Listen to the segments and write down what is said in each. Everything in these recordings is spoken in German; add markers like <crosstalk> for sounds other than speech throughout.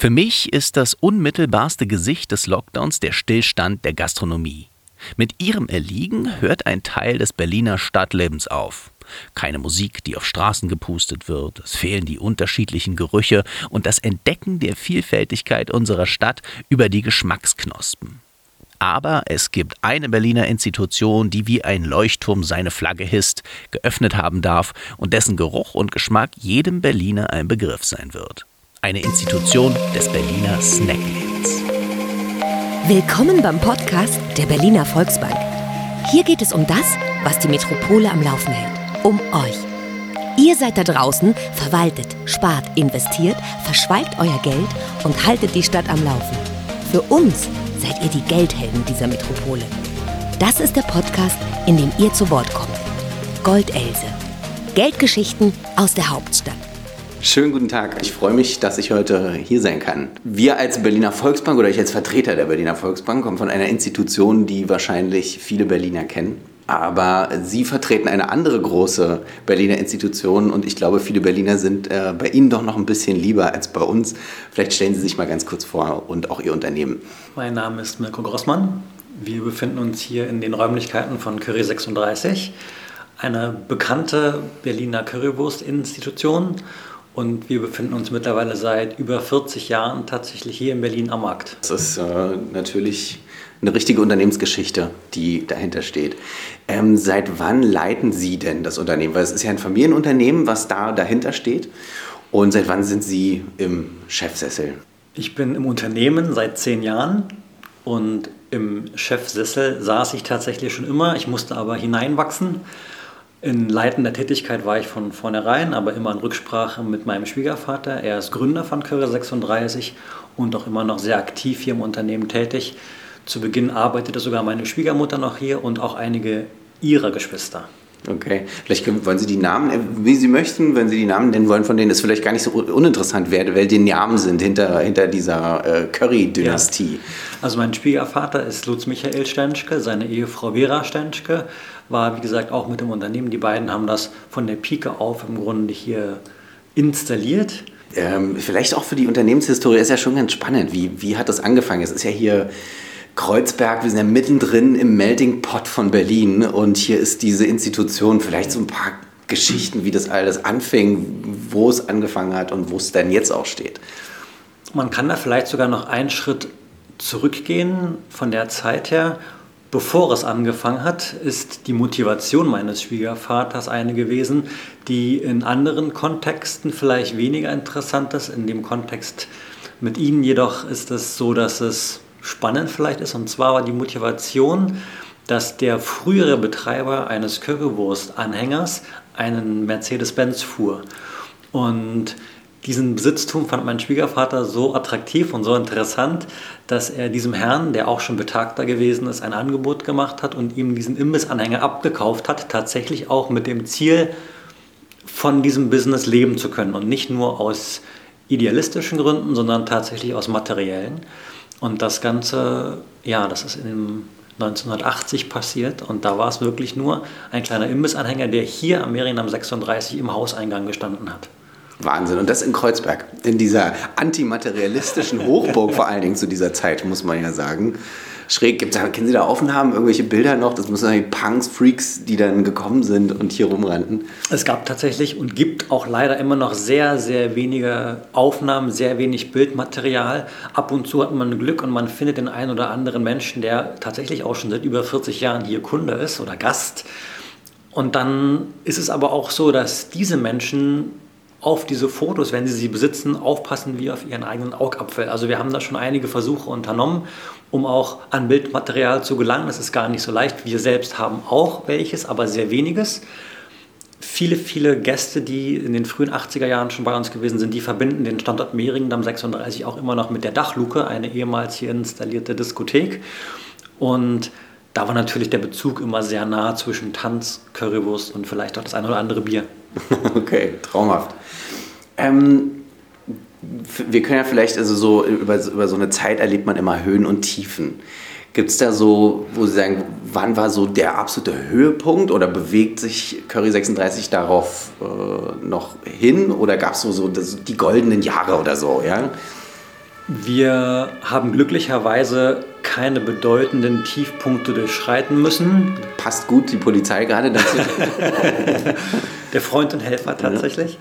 Für mich ist das unmittelbarste Gesicht des Lockdowns der Stillstand der Gastronomie. Mit ihrem Erliegen hört ein Teil des Berliner Stadtlebens auf. Keine Musik, die auf Straßen gepustet wird, es fehlen die unterschiedlichen Gerüche und das Entdecken der Vielfältigkeit unserer Stadt über die Geschmacksknospen. Aber es gibt eine Berliner Institution, die wie ein Leuchtturm seine Flagge hisst, geöffnet haben darf und dessen Geruch und Geschmack jedem Berliner ein Begriff sein wird. Eine Institution des Berliner Snacklebens. Willkommen beim Podcast der Berliner Volksbank. Hier geht es um das, was die Metropole am Laufen hält. Um euch. Ihr seid da draußen, verwaltet, spart, investiert, verschweigt euer Geld und haltet die Stadt am Laufen. Für uns seid ihr die Geldhelden dieser Metropole. Das ist der Podcast, in dem ihr zu Wort kommt. Goldelse. Geldgeschichten aus der Hauptstadt. Schönen guten Tag. Ich freue mich, dass ich heute hier sein kann. Wir als Berliner Volksbank oder ich als Vertreter der Berliner Volksbank kommen von einer Institution, die wahrscheinlich viele Berliner kennen. Aber Sie vertreten eine andere große Berliner Institution und ich glaube, viele Berliner sind äh, bei Ihnen doch noch ein bisschen lieber als bei uns. Vielleicht stellen Sie sich mal ganz kurz vor und auch Ihr Unternehmen. Mein Name ist Mirko Grossmann. Wir befinden uns hier in den Räumlichkeiten von Curry 36, eine bekannte Berliner Currywurst-Institution und wir befinden uns mittlerweile seit über 40 Jahren tatsächlich hier in Berlin am Markt. Das ist äh, natürlich eine richtige Unternehmensgeschichte, die dahinter steht. Ähm, seit wann leiten Sie denn das Unternehmen? Weil es ist ja ein Familienunternehmen, was da dahinter steht. Und seit wann sind Sie im Chefsessel? Ich bin im Unternehmen seit zehn Jahren und im Chefsessel saß ich tatsächlich schon immer. Ich musste aber hineinwachsen in leitender Tätigkeit war ich von vornherein, aber immer in Rücksprache mit meinem Schwiegervater. Er ist Gründer von Curry 36 und auch immer noch sehr aktiv hier im Unternehmen tätig. Zu Beginn arbeitete sogar meine Schwiegermutter noch hier und auch einige ihrer Geschwister. Okay, vielleicht können, wollen Sie die Namen, äh, wie Sie möchten, wenn Sie die Namen nennen wollen, von denen ist vielleicht gar nicht so uninteressant, wer, wer die Namen sind hinter, hinter dieser äh, Curry-Dynastie. Ja. Also mein Schwiegervater ist Lutz Michael Stenschke, seine Ehefrau Vera Stenschke war, wie gesagt, auch mit dem Unternehmen. Die beiden haben das von der Pike auf im Grunde hier installiert. Ähm, vielleicht auch für die Unternehmenshistorie ist ja schon ganz spannend. Wie, wie hat das angefangen? Es ist ja hier Kreuzberg, wir sind ja mittendrin im Melting Pot von Berlin und hier ist diese Institution, vielleicht so ein paar Geschichten, wie das alles anfing, wo es angefangen hat und wo es denn jetzt auch steht. Man kann da vielleicht sogar noch einen Schritt zurückgehen von der Zeit her. Bevor es angefangen hat, ist die Motivation meines Schwiegervaters eine gewesen, die in anderen Kontexten vielleicht weniger interessant ist. In dem Kontext mit Ihnen jedoch ist es so, dass es spannend vielleicht ist. Und zwar war die Motivation, dass der frühere Betreiber eines Currywurst-Anhängers einen Mercedes-Benz fuhr. Und diesen Besitztum fand mein Schwiegervater so attraktiv und so interessant, dass er diesem Herrn, der auch schon betagter gewesen ist, ein Angebot gemacht hat und ihm diesen Imbissanhänger abgekauft hat, tatsächlich auch mit dem Ziel, von diesem Business leben zu können und nicht nur aus idealistischen Gründen, sondern tatsächlich aus materiellen. Und das Ganze, ja, das ist in 1980 passiert und da war es wirklich nur ein kleiner Imbissanhänger, der hier am Merienam 36 im Hauseingang gestanden hat. Wahnsinn. Und das in Kreuzberg, in dieser antimaterialistischen Hochburg <laughs> vor allen Dingen zu dieser Zeit, muss man ja sagen schräg. Gibt's, kennen Sie da Aufnahmen, irgendwelche Bilder noch? Das müssen die Punks, Freaks, die dann gekommen sind und hier rumrannten. Es gab tatsächlich und gibt auch leider immer noch sehr, sehr wenige Aufnahmen, sehr wenig Bildmaterial. Ab und zu hat man Glück und man findet den einen oder anderen Menschen, der tatsächlich auch schon seit über 40 Jahren hier Kunde ist oder Gast. Und dann ist es aber auch so, dass diese Menschen auf diese Fotos, wenn sie sie besitzen, aufpassen wie auf ihren eigenen Augapfel. Also wir haben da schon einige Versuche unternommen, um auch an Bildmaterial zu gelangen. Das ist gar nicht so leicht. Wir selbst haben auch welches, aber sehr weniges. Viele, viele Gäste, die in den frühen 80er Jahren schon bei uns gewesen sind, die verbinden den Standort Mehringendamm 36 auch immer noch mit der Dachluke, eine ehemals hier installierte Diskothek. Und da war natürlich der Bezug immer sehr nah zwischen Tanz, Currywurst und vielleicht auch das eine oder andere Bier. <laughs> Okay, traumhaft. Ähm, wir können ja vielleicht, also so über, über so eine Zeit erlebt man immer Höhen und Tiefen. Gibt es da so, wo Sie sagen, wann war so der absolute Höhepunkt oder bewegt sich Curry 36 darauf äh, noch hin oder gab es so, so das, die goldenen Jahre oder so? Ja? Wir haben glücklicherweise keine bedeutenden Tiefpunkte durchschreiten müssen. Passt gut die Polizei gerade dazu. <laughs> <laughs> Der Freund und Helfer tatsächlich.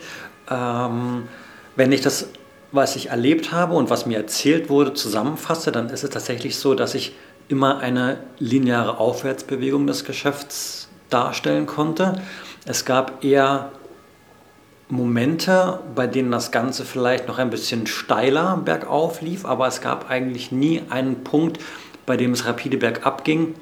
Ja. Ähm, wenn ich das, was ich erlebt habe und was mir erzählt wurde, zusammenfasse, dann ist es tatsächlich so, dass ich immer eine lineare Aufwärtsbewegung des Geschäfts darstellen konnte. Es gab eher Momente, bei denen das Ganze vielleicht noch ein bisschen steiler bergauf lief, aber es gab eigentlich nie einen Punkt, bei dem es rapide bergab ging,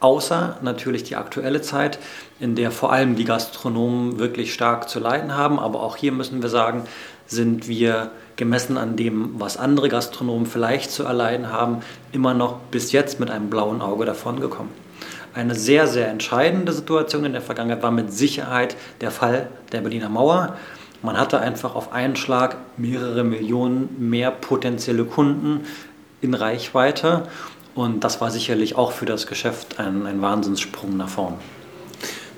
außer natürlich die aktuelle Zeit, in der vor allem die Gastronomen wirklich stark zu leiden haben. Aber auch hier müssen wir sagen, sind wir gemessen an dem, was andere Gastronomen vielleicht zu erleiden haben, immer noch bis jetzt mit einem blauen Auge davongekommen. Eine sehr, sehr entscheidende Situation in der Vergangenheit war mit Sicherheit der Fall der Berliner Mauer. Man hatte einfach auf einen Schlag mehrere Millionen mehr potenzielle Kunden in Reichweite und das war sicherlich auch für das Geschäft ein, ein Wahnsinnssprung nach vorn.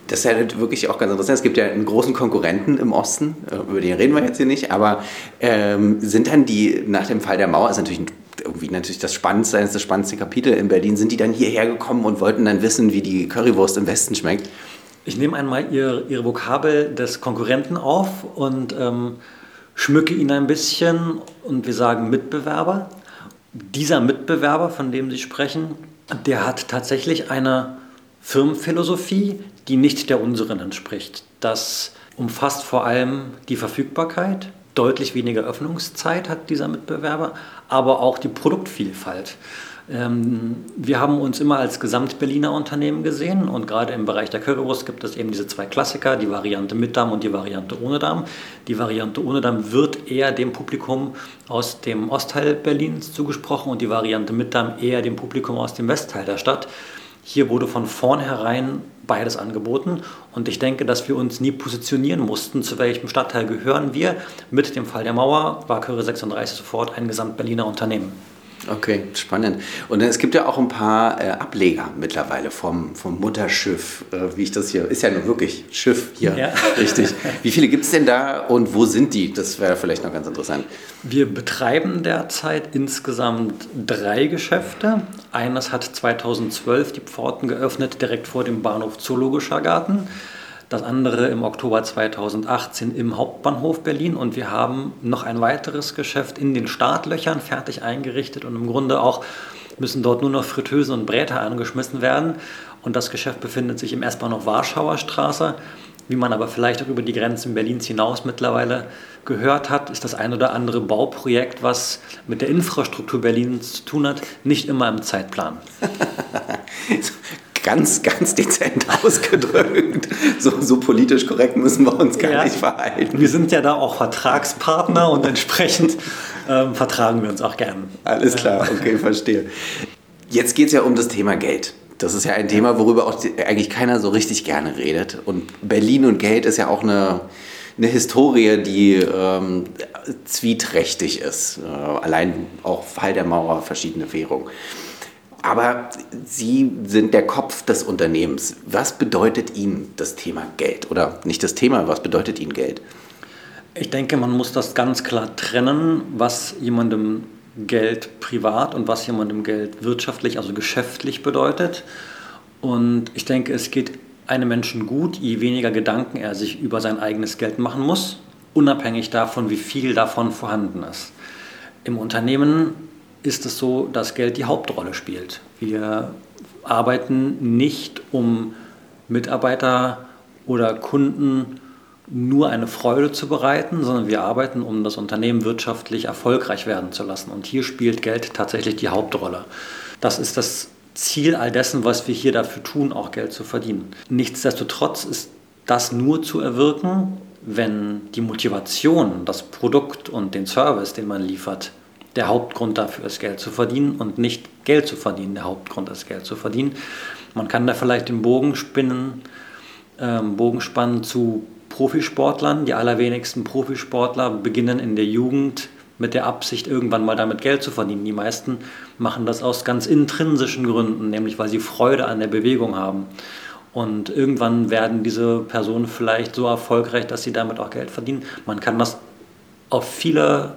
Das ist ja wirklich auch ganz interessant. Es gibt ja einen großen Konkurrenten im Osten, äh, über den reden wir jetzt hier nicht, aber ähm, sind dann die nach dem Fall der Mauer, ist natürlich irgendwie natürlich das Spannendste, das spannendste Kapitel in Berlin, sind die dann hierher gekommen und wollten dann wissen, wie die Currywurst im Westen schmeckt? Ich nehme einmal ihr, Ihre Vokabel des Konkurrenten auf und ähm, schmücke ihn ein bisschen und wir sagen Mitbewerber. Dieser Mitbewerber, von dem Sie sprechen, der hat tatsächlich eine Firmenphilosophie, die nicht der unseren entspricht. Das umfasst vor allem die Verfügbarkeit, deutlich weniger Öffnungszeit hat dieser Mitbewerber, aber auch die Produktvielfalt. Ähm, wir haben uns immer als Gesamt-Berliner Unternehmen gesehen und gerade im Bereich der Currywurst gibt es eben diese zwei Klassiker, die Variante mit Darm und die Variante ohne Darm. Die Variante ohne Darm wird eher dem Publikum aus dem Ostteil Berlins zugesprochen und die Variante mit Darm eher dem Publikum aus dem Westteil der Stadt. Hier wurde von vornherein beides angeboten und ich denke, dass wir uns nie positionieren mussten, zu welchem Stadtteil gehören wir. Mit dem Fall der Mauer war Curry 36 sofort ein Gesamt-Berliner Unternehmen. Okay, spannend. Und es gibt ja auch ein paar äh, Ableger mittlerweile vom, vom Mutterschiff, äh, wie ich das hier, ist ja nur wirklich Schiff hier, ja. <laughs> richtig. Wie viele gibt es denn da und wo sind die? Das wäre vielleicht noch ganz interessant. Wir betreiben derzeit insgesamt drei Geschäfte. Eines hat 2012 die Pforten geöffnet, direkt vor dem Bahnhof Zoologischer Garten das andere im Oktober 2018 im Hauptbahnhof Berlin und wir haben noch ein weiteres Geschäft in den Startlöchern fertig eingerichtet und im Grunde auch müssen dort nur noch Fritteusen und Bräter angeschmissen werden und das Geschäft befindet sich im S-Bahnhof Warschauer Straße. Wie man aber vielleicht auch über die Grenzen Berlins hinaus mittlerweile gehört hat, ist das ein oder andere Bauprojekt, was mit der Infrastruktur Berlins zu tun hat, nicht immer im Zeitplan. <laughs> ganz, ganz dezent <laughs> ausgedrückt. So, so, politisch korrekt müssen wir uns gar ja. nicht verhalten. Wir sind ja da auch Vertragspartner und entsprechend ähm, vertragen wir uns auch gern. Alles klar, okay, verstehe. Jetzt geht es ja um das Thema Geld. Das ist ja ein Thema, worüber auch eigentlich keiner so richtig gerne redet. Und Berlin und Geld ist ja auch eine, eine Historie, die ähm, zwieträchtig ist. Äh, allein auch Fall der Mauer, verschiedene Währungen. Aber Sie sind der Kopf des Unternehmens. Was bedeutet Ihnen das Thema Geld? Oder nicht das Thema, was bedeutet Ihnen Geld? Ich denke, man muss das ganz klar trennen, was jemandem Geld privat und was jemandem Geld wirtschaftlich, also geschäftlich bedeutet. Und ich denke, es geht einem Menschen gut, je weniger Gedanken er sich über sein eigenes Geld machen muss, unabhängig davon, wie viel davon vorhanden ist. Im Unternehmen ist es so, dass Geld die Hauptrolle spielt. Wir arbeiten nicht, um Mitarbeiter oder Kunden nur eine Freude zu bereiten, sondern wir arbeiten, um das Unternehmen wirtschaftlich erfolgreich werden zu lassen. Und hier spielt Geld tatsächlich die Hauptrolle. Das ist das Ziel all dessen, was wir hier dafür tun, auch Geld zu verdienen. Nichtsdestotrotz ist das nur zu erwirken, wenn die Motivation, das Produkt und den Service, den man liefert, der Hauptgrund dafür ist, Geld zu verdienen und nicht Geld zu verdienen, der Hauptgrund ist, Geld zu verdienen. Man kann da vielleicht den Bogen spinnen, ähm, Bogen spannen zu Profisportlern. Die allerwenigsten Profisportler beginnen in der Jugend mit der Absicht, irgendwann mal damit Geld zu verdienen. Die meisten machen das aus ganz intrinsischen Gründen, nämlich weil sie Freude an der Bewegung haben. Und irgendwann werden diese Personen vielleicht so erfolgreich, dass sie damit auch Geld verdienen. Man kann das auf viele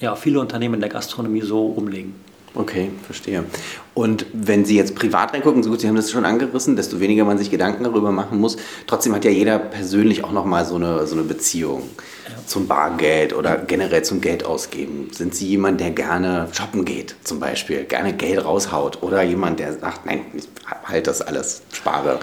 ja, viele Unternehmen in der Gastronomie so umlegen. Okay, verstehe. Und wenn Sie jetzt privat reingucken, so gut, Sie haben das schon angerissen, desto weniger man sich Gedanken darüber machen muss. Trotzdem hat ja jeder persönlich auch nochmal so eine, so eine Beziehung ja. zum Bargeld oder generell zum Geld ausgeben. Sind Sie jemand, der gerne shoppen geht, zum Beispiel, gerne Geld raushaut oder jemand, der sagt, nein, ich halte das alles, spare?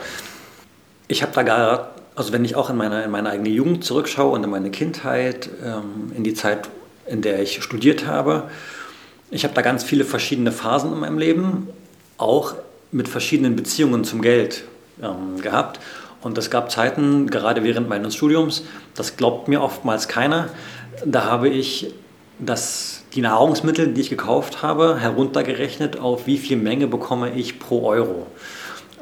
Ich habe da gar, also wenn ich auch in meine, in meine eigene Jugend zurückschaue und in meine Kindheit, ähm, in die Zeit, in der ich studiert habe, ich habe da ganz viele verschiedene Phasen in meinem Leben, auch mit verschiedenen Beziehungen zum Geld ähm, gehabt. Und es gab Zeiten, gerade während meines Studiums, das glaubt mir oftmals keiner, da habe ich das, die Nahrungsmittel, die ich gekauft habe, heruntergerechnet auf wie viel Menge bekomme ich pro Euro.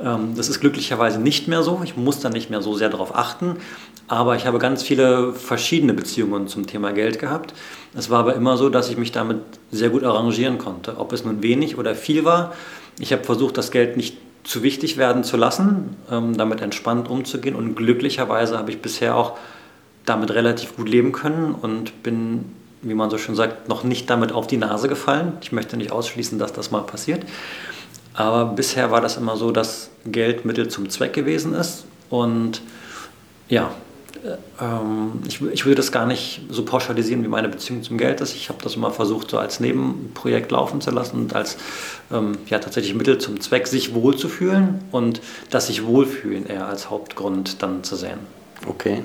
Ähm, das ist glücklicherweise nicht mehr so. Ich muss da nicht mehr so sehr darauf achten. Aber ich habe ganz viele verschiedene Beziehungen zum Thema Geld gehabt. Es war aber immer so, dass ich mich damit sehr gut arrangieren konnte. Ob es nun wenig oder viel war. Ich habe versucht, das Geld nicht zu wichtig werden zu lassen, ähm, damit entspannt umzugehen. Und glücklicherweise habe ich bisher auch damit relativ gut leben können und bin, wie man so schön sagt, noch nicht damit auf die Nase gefallen. Ich möchte nicht ausschließen, dass das mal passiert. Aber bisher war das immer so, dass Geld Mittel zum Zweck gewesen ist. Und ja, ähm, ich, ich würde das gar nicht so pauschalisieren, wie meine Beziehung zum Geld ist. Ich habe das immer versucht, so als Nebenprojekt laufen zu lassen und als ähm, ja, tatsächlich Mittel zum Zweck, sich wohlzufühlen und das sich wohlfühlen eher als Hauptgrund dann zu sehen. Okay.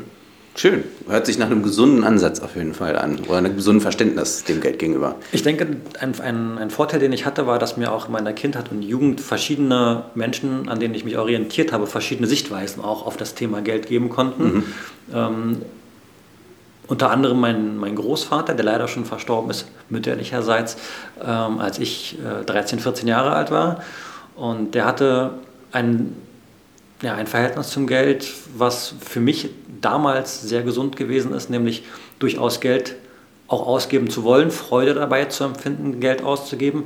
Schön. Hört sich nach einem gesunden Ansatz auf jeden Fall an oder einem gesunden Verständnis dem Geld gegenüber. Ich denke, ein, ein, ein, Vorteil, den ich hatte, war, dass mir auch in meiner Kindheit und Jugend verschiedene Menschen, an denen ich mich orientiert habe, verschiedene Sichtweisen auch auf das Thema Geld geben konnten. Mhm. Ähm, unter anderem mein, mein Großvater, der leider schon verstorben ist, mütterlicherseits, ähm, als ich äh, 13, 14 Jahre alt war. Und der hatte ein, ja, ein Verhältnis zum Geld, was für mich damals sehr gesund gewesen ist, nämlich durchaus Geld auch ausgeben zu wollen, Freude dabei zu empfinden, Geld auszugeben,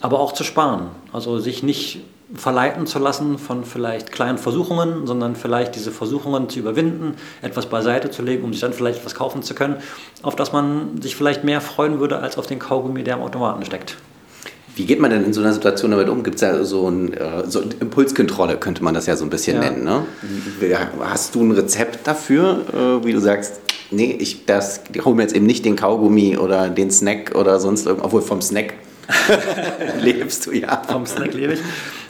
aber auch zu sparen. Also sich nicht verleiten zu lassen von vielleicht kleinen Versuchungen, sondern vielleicht diese Versuchungen zu überwinden, etwas beiseite zu legen, um sich dann vielleicht etwas kaufen zu können, auf das man sich vielleicht mehr freuen würde als auf den Kaugummi, der im Automaten steckt. Wie geht man denn in so einer Situation damit um? Gibt es ja so, ein, äh, so Impulskontrolle, könnte man das ja so ein bisschen ja. nennen. Ne? Hast du ein Rezept dafür, äh, wie du sagst, nee, ich, das, ich hole mir jetzt eben nicht den Kaugummi oder den Snack oder sonst irgendwas, obwohl vom Snack <laughs> lebst du ja. Vom Snack lebe ich.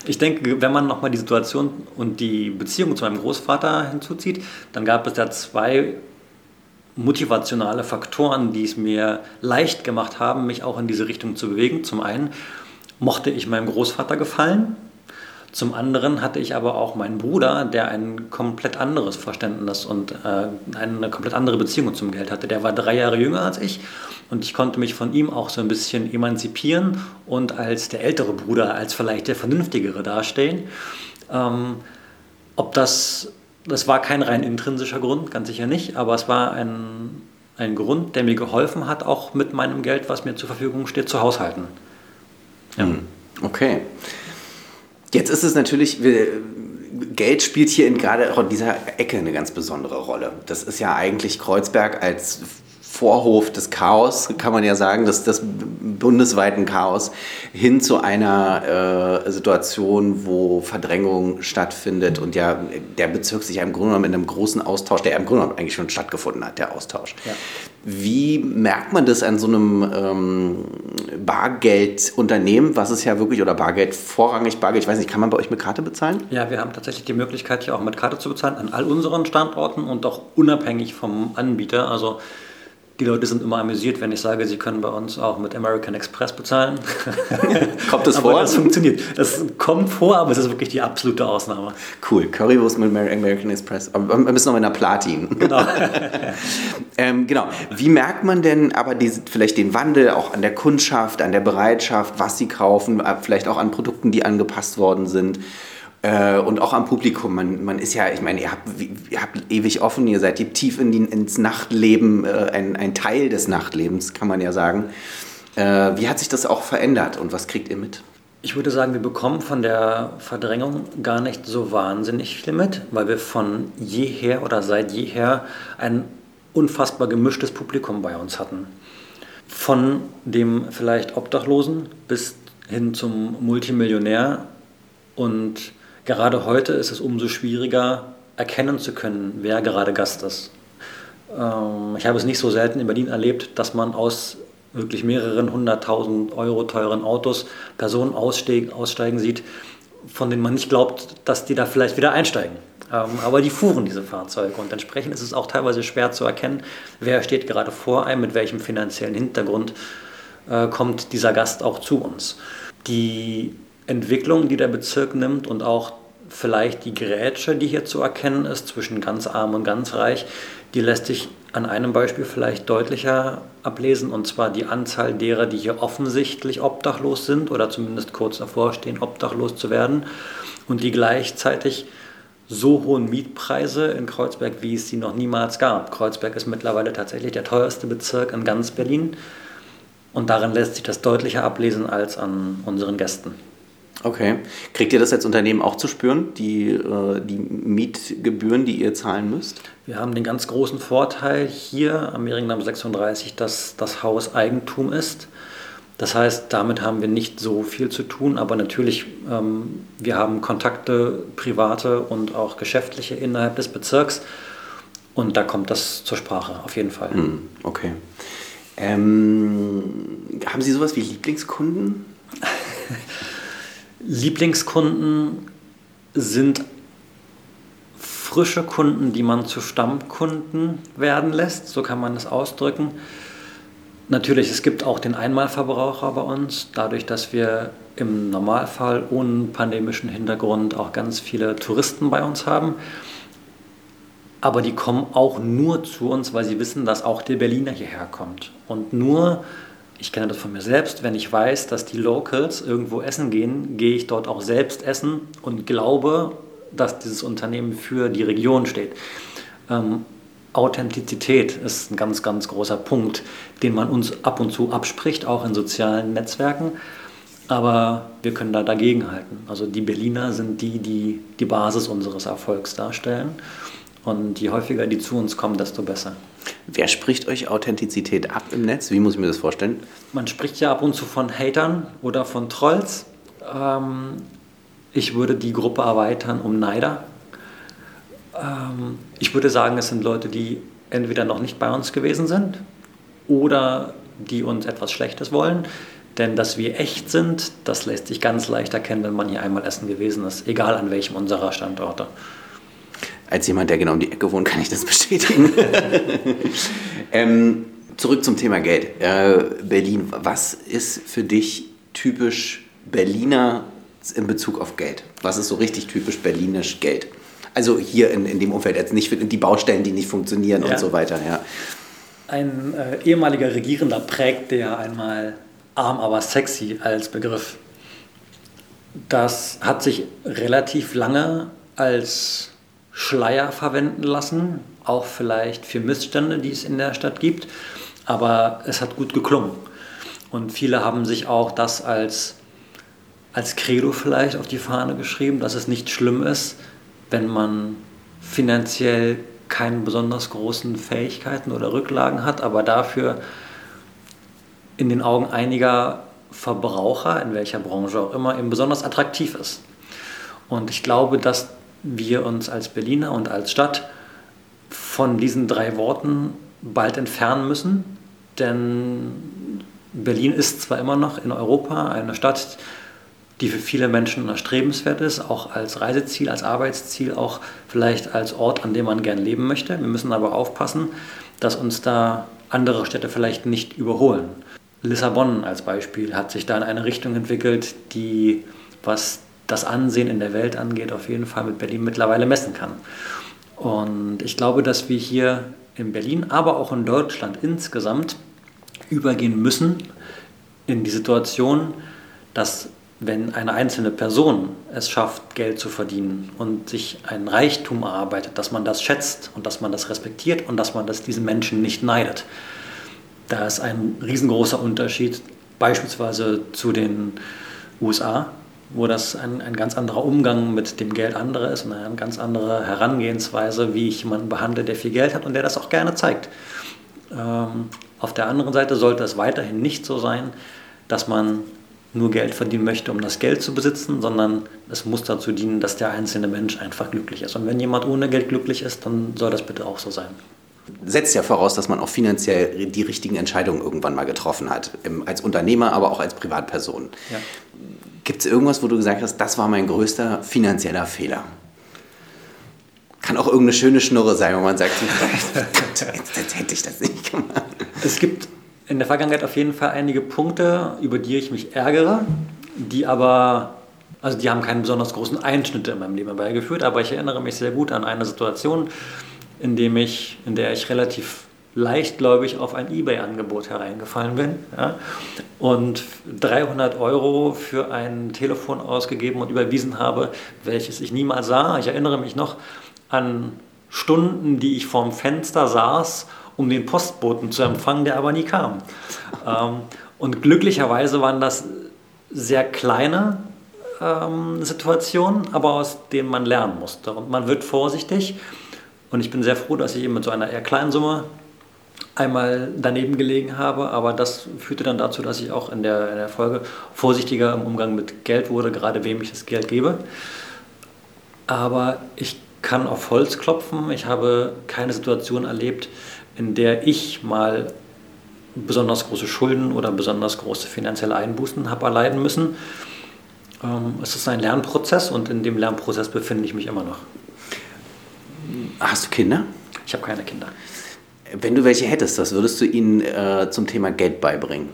Ich denke, wenn man nochmal die Situation und die Beziehung zu meinem Großvater hinzuzieht, dann gab es da zwei motivationale Faktoren, die es mir leicht gemacht haben, mich auch in diese Richtung zu bewegen. Zum einen mochte ich meinem Großvater gefallen. Zum anderen hatte ich aber auch meinen Bruder, der ein komplett anderes Verständnis und äh, eine komplett andere Beziehung zum Geld hatte. Der war drei Jahre jünger als ich und ich konnte mich von ihm auch so ein bisschen emanzipieren und als der ältere Bruder, als vielleicht der vernünftigere dastehen. Ähm, ob das das war kein rein intrinsischer Grund, ganz sicher nicht, aber es war ein, ein Grund, der mir geholfen hat, auch mit meinem Geld, was mir zur Verfügung steht, zu haushalten. Ja. Hm, okay. Jetzt ist es natürlich, Geld spielt hier in gerade auch in dieser Ecke eine ganz besondere Rolle. Das ist ja eigentlich Kreuzberg als Vorhof des Chaos, kann man ja sagen, des, des bundesweiten Chaos, hin zu einer äh, Situation, wo Verdrängung stattfindet und ja der Bezirk sich ja im Grunde genommen in einem großen Austausch, der im Grunde genommen eigentlich schon stattgefunden hat, der Austausch. Ja. Wie merkt man das an so einem ähm, Bargeldunternehmen, was es ja wirklich, oder Bargeld vorrangig, Bargeld, ich weiß nicht, kann man bei euch mit Karte bezahlen? Ja, wir haben tatsächlich die Möglichkeit, hier auch mit Karte zu bezahlen, an all unseren Standorten und auch unabhängig vom Anbieter. Also die Leute sind immer amüsiert, wenn ich sage, sie können bei uns auch mit American Express bezahlen. <laughs> kommt das vor? Das funktioniert. Das kommt vor, aber es ist wirklich die absolute Ausnahme. Cool. Currywurst mit American Express. Aber wir müssen noch in der Platin. Genau. <laughs> ähm, genau. Wie merkt man denn aber diese, vielleicht den Wandel auch an der Kundschaft, an der Bereitschaft, was sie kaufen, vielleicht auch an Produkten, die angepasst worden sind? Äh, und auch am Publikum. Man, man ist ja, ich meine, ihr habt, ihr habt ewig offen, ihr seid tief in die, ins Nachtleben, äh, ein, ein Teil des Nachtlebens, kann man ja sagen. Äh, wie hat sich das auch verändert und was kriegt ihr mit? Ich würde sagen, wir bekommen von der Verdrängung gar nicht so wahnsinnig viel mit, weil wir von jeher oder seit jeher ein unfassbar gemischtes Publikum bei uns hatten. Von dem vielleicht Obdachlosen bis hin zum Multimillionär. Und gerade heute ist es umso schwieriger, erkennen zu können, wer gerade Gast ist. Ähm, ich habe es nicht so selten in Berlin erlebt, dass man aus wirklich mehreren hunderttausend Euro teuren Autos Personen aussteigen, aussteigen sieht, von denen man nicht glaubt, dass die da vielleicht wieder einsteigen. Ähm, aber die fuhren diese Fahrzeuge und entsprechend ist es auch teilweise schwer zu erkennen, wer steht gerade vor einem, mit welchem finanziellen Hintergrund äh, kommt dieser Gast auch zu uns. Die Entwicklung, die der Bezirk nimmt und auch vielleicht die Grätsche, die hier zu erkennen ist zwischen ganz arm und ganz reich, die lässt sich an einem Beispiel vielleicht deutlicher ablesen, und zwar die Anzahl derer, die hier offensichtlich obdachlos sind oder zumindest kurz davor stehen, obdachlos zu werden, und die gleichzeitig so hohen Mietpreise in Kreuzberg, wie es sie noch niemals gab. Kreuzberg ist mittlerweile tatsächlich der teuerste Bezirk in ganz Berlin und darin lässt sich das deutlicher ablesen als an unseren Gästen. Okay. Kriegt ihr das als Unternehmen auch zu spüren, die, äh, die Mietgebühren, die ihr zahlen müsst? Wir haben den ganz großen Vorteil hier am Mehringdamm 36, dass das Haus Eigentum ist. Das heißt, damit haben wir nicht so viel zu tun, aber natürlich, ähm, wir haben Kontakte, private und auch geschäftliche innerhalb des Bezirks und da kommt das zur Sprache, auf jeden Fall. Hm, okay. Ähm, haben Sie sowas wie Lieblingskunden? <laughs> Lieblingskunden sind frische Kunden, die man zu Stammkunden werden lässt, so kann man es ausdrücken. Natürlich, es gibt auch den Einmalverbraucher bei uns, dadurch, dass wir im Normalfall ohne pandemischen Hintergrund auch ganz viele Touristen bei uns haben. Aber die kommen auch nur zu uns, weil sie wissen, dass auch der Berliner hierher kommt. Und nur ich kenne das von mir selbst, wenn ich weiß, dass die Locals irgendwo essen gehen, gehe ich dort auch selbst essen und glaube, dass dieses Unternehmen für die Region steht. Ähm, Authentizität ist ein ganz, ganz großer Punkt, den man uns ab und zu abspricht, auch in sozialen Netzwerken. Aber wir können da dagegenhalten. Also die Berliner sind die, die die Basis unseres Erfolgs darstellen. Und je häufiger die zu uns kommen, desto besser. Wer spricht euch Authentizität ab im Netz? Wie muss ich mir das vorstellen? Man spricht ja ab und zu von Hatern oder von Trolls. Ähm, ich würde die Gruppe erweitern um Neider. Ähm, ich würde sagen, es sind Leute, die entweder noch nicht bei uns gewesen sind oder die uns etwas Schlechtes wollen. Denn dass wir echt sind, das lässt sich ganz leicht erkennen, wenn man hier einmal essen gewesen ist, egal an welchem unserer Standorte als jemand, der genau um die Ecke wohnt, kann ich das bestätigen. <laughs> ähm, zurück zum Thema Geld. Äh, Berlin, was ist für dich typisch Berliner in Bezug auf Geld? Was ist so richtig typisch berlinisch Geld? Also hier in, in dem Umfeld, jetzt nicht die Baustellen, die nicht funktionieren ja. und so weiter. Ja. Ein äh, ehemaliger Regierender prägte ja einmal arm, aber sexy als Begriff. Das hat sich relativ lange als Schleier verwenden lassen, auch vielleicht für Missstände, die es in der Stadt gibt. Aber es hat gut geklungen. Und viele haben sich auch das als, als Credo vielleicht auf die Fahne geschrieben, dass es nicht schlimm ist, wenn man finanziell keine besonders großen Fähigkeiten oder Rücklagen hat, aber dafür in den Augen einiger Verbraucher, in welcher Branche auch immer, eben besonders attraktiv ist. Und ich glaube, dass wir uns als Berliner und als Stadt von diesen drei Worten bald entfernen müssen, denn Berlin ist zwar immer noch in Europa eine Stadt, die für viele Menschen erstrebenswert ist, auch als Reiseziel, als Arbeitsziel, auch vielleicht als Ort, an dem man gern leben möchte. Wir müssen aber aufpassen, dass uns da andere Städte vielleicht nicht überholen. Lissabon als Beispiel hat sich da in eine Richtung entwickelt, die, was das Ansehen in der Welt angeht, auf jeden Fall mit Berlin mittlerweile messen kann. Und ich glaube, dass wir hier in Berlin, aber auch in Deutschland insgesamt übergehen müssen in die Situation, dass wenn eine einzelne Person es schafft, Geld zu verdienen und sich ein Reichtum erarbeitet, dass man das schätzt und dass man das respektiert und dass man das diesen Menschen nicht neidet. Da ist ein riesengroßer Unterschied beispielsweise zu den USA, wo das ein, ein ganz anderer Umgang mit dem Geld andere ist und eine ganz andere Herangehensweise, wie ich jemanden behandle, der viel Geld hat und der das auch gerne zeigt. Ähm, Auf der anderen Seite sollte es weiterhin nicht so sein, dass man nur Geld verdienen möchte, um das Geld zu besitzen, sondern es muss dazu dienen, dass der einzelne Mensch einfach glücklich ist. Und wenn jemand ohne Geld glücklich ist, dann soll das bitte auch so sein. Setzt ja voraus, dass man auch finanziell die richtigen Entscheidungen irgendwann mal getroffen hat. Als Unternehmer, aber auch als Privatperson. Ja. Gibt es irgendwas, wo du gesagt hast, das war mein größter finanzieller Fehler? Kann auch irgendeine schöne Schnurre sein, wo man sagt, <laughs> jetzt, jetzt hätte ich das nicht gemacht. Es gibt in der Vergangenheit auf jeden Fall einige Punkte, über die ich mich ärgere, die aber, also die haben keinen besonders großen Einschnitt in meinem Leben herbeigeführt, aber ich erinnere mich sehr gut an eine Situation, in, dem ich, in der ich relativ leichtgläubig auf ein eBay-Angebot hereingefallen bin ja, und 300 Euro für ein Telefon ausgegeben und überwiesen habe, welches ich niemals sah. Ich erinnere mich noch an Stunden, die ich vorm Fenster saß um den Postboten zu empfangen, der aber nie kam. Ähm, und glücklicherweise waren das sehr kleine ähm, Situationen, aber aus denen man lernen musste. Und man wird vorsichtig. Und ich bin sehr froh, dass ich eben mit so einer eher kleinen Summe einmal daneben gelegen habe, aber das führte dann dazu, dass ich auch in der, in der Folge vorsichtiger im Umgang mit Geld wurde, gerade wem ich das Geld gebe. Aber ich kann auf Holz klopfen. Ich habe keine Situation erlebt, in der ich mal besonders große Schulden oder besonders große finanzielle Einbußen habe erleiden müssen. Ähm, es ist ein Lernprozess und in dem Lernprozess befinde ich mich immer noch. Hast du Kinder? Ich habe keine Kinder. Wenn du welche hättest, was würdest du ihnen äh, zum Thema Geld beibringen?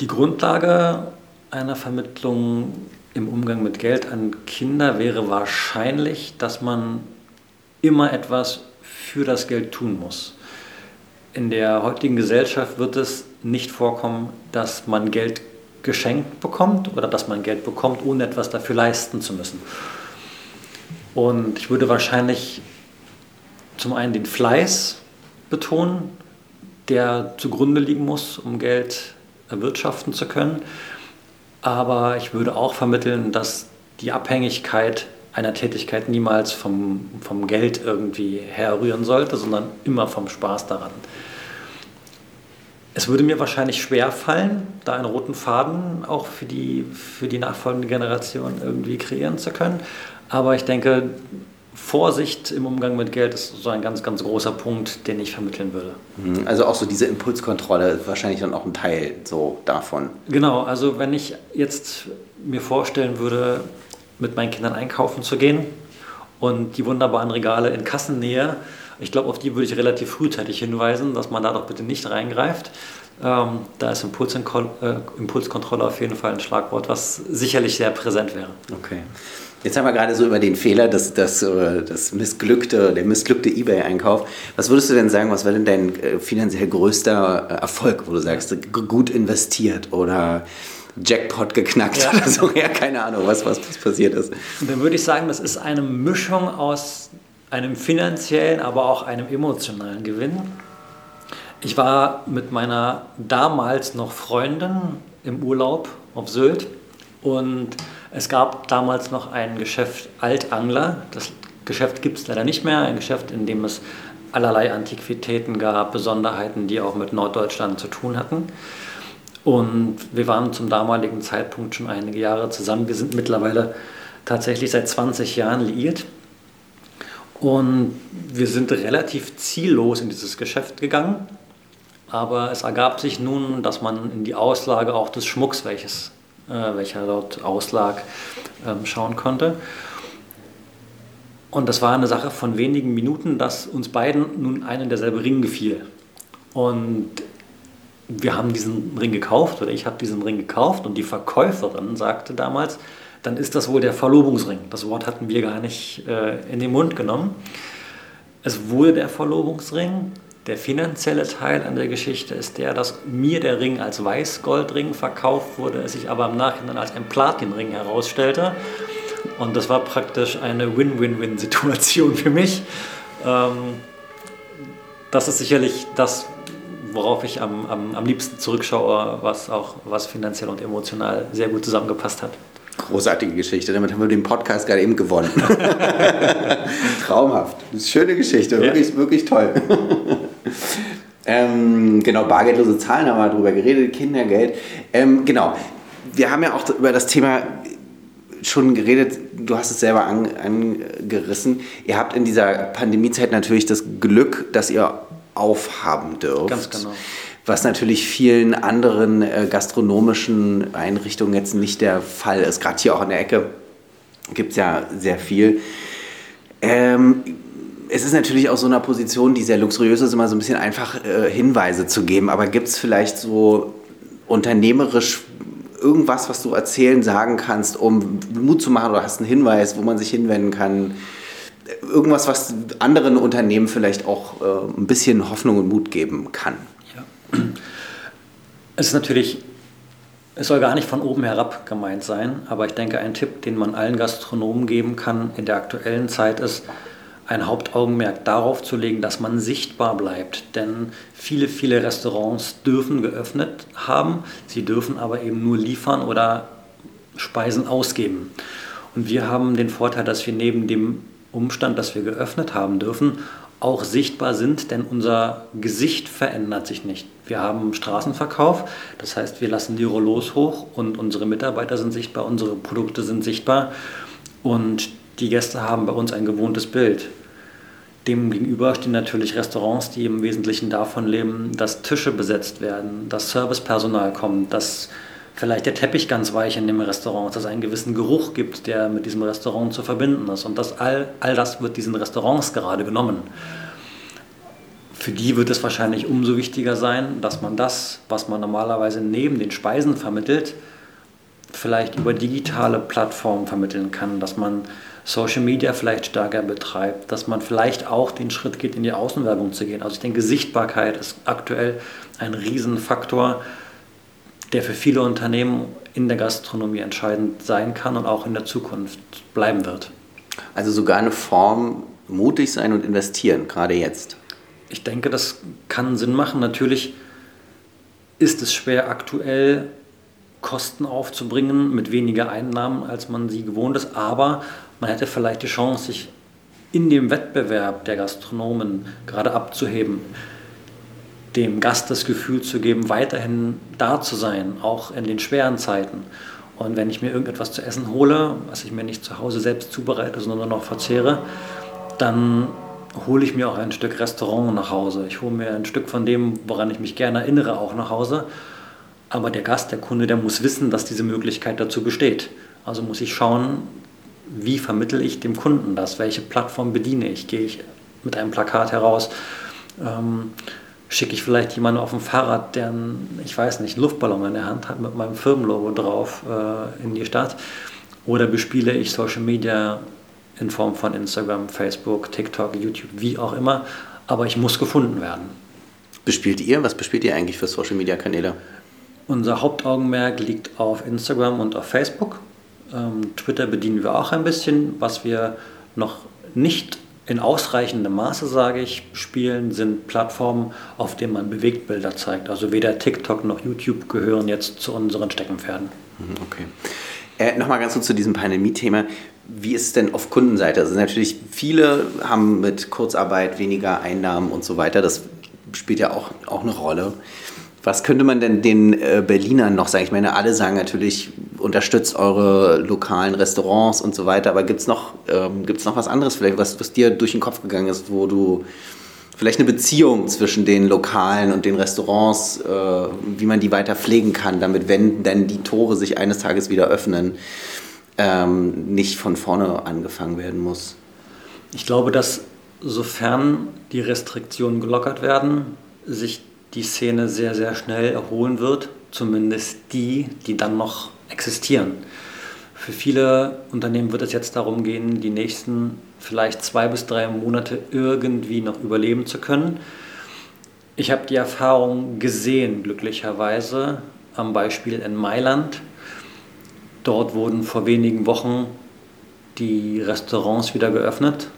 Die Grundlage einer Vermittlung im Umgang mit Geld an Kinder wäre wahrscheinlich, dass man immer etwas für das Geld tun muss. In der heutigen Gesellschaft wird es nicht vorkommen, dass man Geld geschenkt bekommt oder dass man Geld bekommt, ohne etwas dafür leisten zu müssen. Und ich würde wahrscheinlich zum einen den Fleiß betonen, der zugrunde liegen muss, um Geld erwirtschaften zu können. Aber ich würde auch vermitteln, dass die Abhängigkeit einer Tätigkeit niemals vom, vom Geld irgendwie herrühren sollte, sondern immer vom Spaß daran. Es würde mir wahrscheinlich schwer fallen, da einen roten Faden auch für die, für die nachfolgende Generation irgendwie kreieren zu können. Aber ich denke, Vorsicht im Umgang mit Geld ist so ein ganz, ganz großer Punkt, den ich vermitteln würde. Mhm. Also auch so diese Impulskontrolle ist wahrscheinlich dann auch ein Teil so davon. Genau, also wenn ich jetzt mir vorstellen würde, mit meinen Kindern einkaufen zu gehen. Und die wunderbaren Regale in Kassennähe, ich glaube, auf die würde ich relativ frühzeitig hinweisen, dass man da doch bitte nicht reingreift. Ähm, da ist Impulskontrolle, äh, Impulskontrolle auf jeden Fall ein Schlagwort, was sicherlich sehr präsent wäre. Okay. Jetzt haben wir gerade so über den Fehler, das, das, äh, das missglückte, der missglückte Ebay-Einkauf. Was würdest du denn sagen, was wäre denn dein äh, finanziell größter äh, Erfolg, wo du sagst, gut investiert oder Jackpot geknackt ja. oder so. <laughs> Ja, keine Ahnung, was, was, passiert ist. Dann würde ich sagen, das ist eine Mischung aus einem finanziellen, aber auch einem emotionalen Gewinn. Ich war mit meiner damals noch Freundin im Urlaub auf Sylt und es gab damals noch ein Geschäft Altangler. Das Geschäft gibt es leider nicht mehr. Ein Geschäft, in dem es allerlei Antiquitäten gab, Besonderheiten, die auch mit Norddeutschland zu tun hatten. Und wir waren zum damaligen Zeitpunkt schon einige Jahre zusammen. Wir sind mittlerweile tatsächlich seit 20 Jahren liiert. Und wir sind relativ ziellos in dieses Geschäft gegangen. Aber es ergab sich nun, dass man in die Auslage auch des Schmucks, welches, äh, welcher dort auslag, ähm, schauen konnte. Und das war eine Sache von wenigen Minuten, dass uns beiden nun einen derselbe Ring gefiel. Und wir haben diesen Ring gekauft oder ich habe diesen Ring gekauft und die Verkäuferin sagte damals, dann ist das wohl der Verlobungsring. Das Wort hatten wir gar nicht äh, in den Mund genommen. Es wurde der Verlobungsring. Der finanzielle Teil an der Geschichte ist der, dass mir der Ring als Weißgoldring verkauft wurde, es sich aber im Nachhinein als ein Platinring herausstellte. Und das war praktisch eine Win-Win-Win-Situation für mich. Ähm, das ist sicherlich das, worauf ich am, am, am liebsten zurückschaue, was auch was finanziell und emotional sehr gut zusammengepasst hat. Großartige Geschichte. Damit haben wir den Podcast gerade eben gewonnen. <laughs> Traumhaft. Schöne Geschichte. Wirklich, ja. wirklich toll. <laughs> Ähm, genau, bargeldlose Zahlen haben wir darüber geredet, Kindergeld. Ähm, genau, wir haben ja auch über das Thema schon geredet, du hast es selber an, angerissen. Ihr habt in dieser Pandemiezeit natürlich das Glück, dass ihr aufhaben dürft. Ganz genau. Was natürlich vielen anderen äh, gastronomischen Einrichtungen jetzt nicht der Fall ist. Gerade hier auch in der Ecke gibt es ja sehr viel. Ähm, es ist natürlich aus so einer Position, die sehr luxuriös ist, immer so ein bisschen einfach äh, Hinweise zu geben. Aber gibt es vielleicht so unternehmerisch irgendwas, was du erzählen, sagen kannst, um Mut zu machen oder hast einen Hinweis, wo man sich hinwenden kann? Irgendwas, was anderen Unternehmen vielleicht auch äh, ein bisschen Hoffnung und Mut geben kann? Ja. Es ist natürlich, es soll gar nicht von oben herab gemeint sein, aber ich denke, ein Tipp, den man allen Gastronomen geben kann in der aktuellen Zeit ist, ein Hauptaugenmerk darauf zu legen, dass man sichtbar bleibt. Denn viele, viele Restaurants dürfen geöffnet haben, sie dürfen aber eben nur liefern oder Speisen ausgeben. Und wir haben den Vorteil, dass wir neben dem Umstand, dass wir geöffnet haben dürfen, auch sichtbar sind, denn unser Gesicht verändert sich nicht. Wir haben Straßenverkauf, das heißt, wir lassen die Rollos hoch und unsere Mitarbeiter sind sichtbar, unsere Produkte sind sichtbar und die Gäste haben bei uns ein gewohntes Bild. Demgegenüber stehen natürlich Restaurants, die im Wesentlichen davon leben, dass Tische besetzt werden, dass Servicepersonal kommt, dass vielleicht der Teppich ganz weich in dem Restaurant ist, dass es einen gewissen Geruch gibt, der mit diesem Restaurant zu verbinden ist. Und das all, all das wird diesen Restaurants gerade genommen. Für die wird es wahrscheinlich umso wichtiger sein, dass man das, was man normalerweise neben den Speisen vermittelt, vielleicht über digitale Plattformen vermitteln kann, dass man Social Media vielleicht stärker betreibt, dass man vielleicht auch den Schritt geht, in die Außenwerbung zu gehen. Also ich denke, Sichtbarkeit ist aktuell ein Riesenfaktor, der für viele Unternehmen in der Gastronomie entscheidend sein kann und auch in der Zukunft bleiben wird. Also sogar eine Form, mutig sein und investieren, gerade jetzt. Ich denke, das kann Sinn machen. Natürlich ist es schwer aktuell Kosten aufzubringen mit weniger Einnahmen, als man sie gewohnt ist, aber man hätte vielleicht die Chance, sich in dem Wettbewerb der Gastronomen gerade abzuheben, dem Gast das Gefühl zu geben, weiterhin da zu sein, auch in den schweren Zeiten. Und wenn ich mir irgendetwas zu essen hole, was ich mir nicht zu Hause selbst zubereite, sondern noch verzehre, dann hole ich mir auch ein Stück Restaurant nach Hause. Ich hole mir ein Stück von dem, woran ich mich gerne erinnere, auch nach Hause. Aber der Gast, der Kunde, der muss wissen, dass diese Möglichkeit dazu besteht. Also muss ich schauen, wie vermittle ich dem Kunden das? Welche Plattform bediene ich? Gehe ich mit einem Plakat heraus? Ähm, schicke ich vielleicht jemanden auf dem Fahrrad, der einen, ich weiß nicht, Luftballon in der Hand hat mit meinem Firmenlogo drauf äh, in die Stadt? Oder bespiele ich Social Media in Form von Instagram, Facebook, TikTok, YouTube, wie auch immer? Aber ich muss gefunden werden. Bespielt ihr? Was bespielt ihr eigentlich für Social Media Kanäle? Unser Hauptaugenmerk liegt auf Instagram und auf Facebook. Ähm, Twitter bedienen wir auch ein bisschen. Was wir noch nicht in ausreichendem Maße, sage ich, spielen, sind Plattformen, auf denen man Bewegtbilder zeigt. Also weder TikTok noch YouTube gehören jetzt zu unseren Steckenpferden. Mhm, okay. Äh, Nochmal ganz kurz zu diesem Pandemie-Thema. Wie ist es denn auf Kundenseite? Also natürlich, viele haben mit Kurzarbeit weniger Einnahmen und so weiter. Das spielt ja auch, auch eine Rolle. Was könnte man denn den äh, Berlinern noch sagen? Ich meine, alle sagen natürlich, unterstützt eure lokalen Restaurants und so weiter, aber gibt es noch, ähm, noch was anderes vielleicht, was, was dir durch den Kopf gegangen ist, wo du vielleicht eine Beziehung zwischen den Lokalen und den Restaurants, äh, wie man die weiter pflegen kann, damit, wenn denn die Tore sich eines Tages wieder öffnen, ähm, nicht von vorne angefangen werden muss? Ich glaube, dass sofern die Restriktionen gelockert werden, sich die Szene sehr, sehr schnell erholen wird, zumindest die, die dann noch existieren. Für viele Unternehmen wird es jetzt darum gehen, die nächsten vielleicht zwei bis drei Monate irgendwie noch überleben zu können. Ich habe die Erfahrung gesehen, glücklicherweise, am Beispiel in Mailand. Dort wurden vor wenigen Wochen die Restaurants wieder geöffnet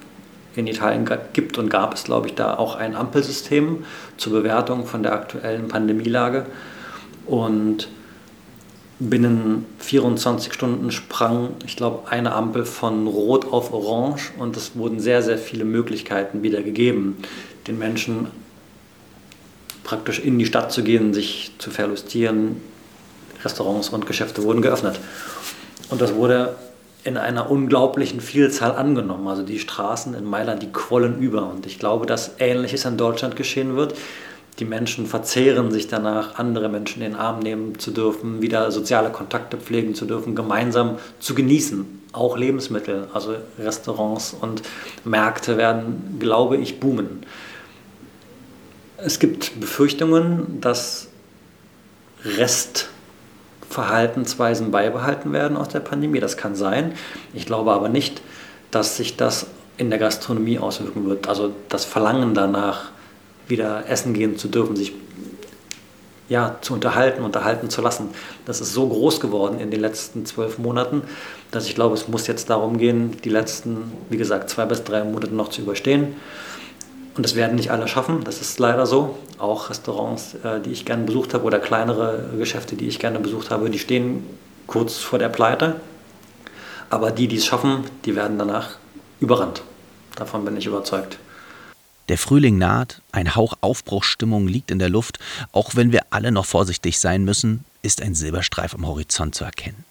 in Italien gibt und gab es, glaube ich, da auch ein Ampelsystem zur Bewertung von der aktuellen Pandemielage. Und binnen 24 Stunden sprang, ich glaube, eine Ampel von Rot auf Orange und es wurden sehr, sehr viele Möglichkeiten wieder gegeben, den Menschen praktisch in die Stadt zu gehen, sich zu verlustieren. Restaurants und Geschäfte wurden geöffnet. Und das wurde in einer unglaublichen Vielzahl angenommen. Also die Straßen in Mailand, die quollen über. Und ich glaube, dass Ähnliches in Deutschland geschehen wird. Die Menschen verzehren sich danach, andere Menschen in den Arm nehmen zu dürfen, wieder soziale Kontakte pflegen zu dürfen, gemeinsam zu genießen. Auch Lebensmittel, also Restaurants und Märkte werden, glaube ich, boomen. Es gibt Befürchtungen, dass Restverhaltensweisen beibehalten werden aus der Pandemie. Das kann sein. Ich glaube aber nicht, dass sich das in der Gastronomie auswirken wird. Also das Verlangen danach, wieder essen gehen zu dürfen, sich ja, zu unterhalten, unterhalten zu lassen. Das ist so groß geworden in den letzten zwölf Monaten, dass ich glaube, es muss jetzt darum gehen, die letzten, wie gesagt, zwei bis drei Monate noch zu überstehen. Und das werden nicht alle schaffen, das ist leider so. Auch Restaurants, äh, die ich gerne besucht habe oder kleinere Geschäfte, die ich gerne besucht habe, die stehen kurz vor der Pleite. Aber die, die es schaffen, die werden danach überrannt. Davon bin ich überzeugt. Der Frühling naht, ein Hauch Aufbruchsstimmung liegt in der Luft, auch wenn wir alle noch vorsichtig sein müssen, ist ein Silberstreif am Horizont zu erkennen.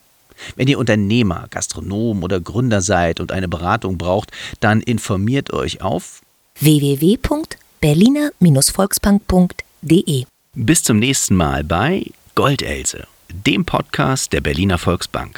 Wenn ihr Unternehmer, Gastronom oder Gründer seid und eine Beratung braucht, dann informiert euch auf www.berliner-volksbank.de. Bis zum nächsten Mal bei Goldelse, dem Podcast der Berliner Volksbank.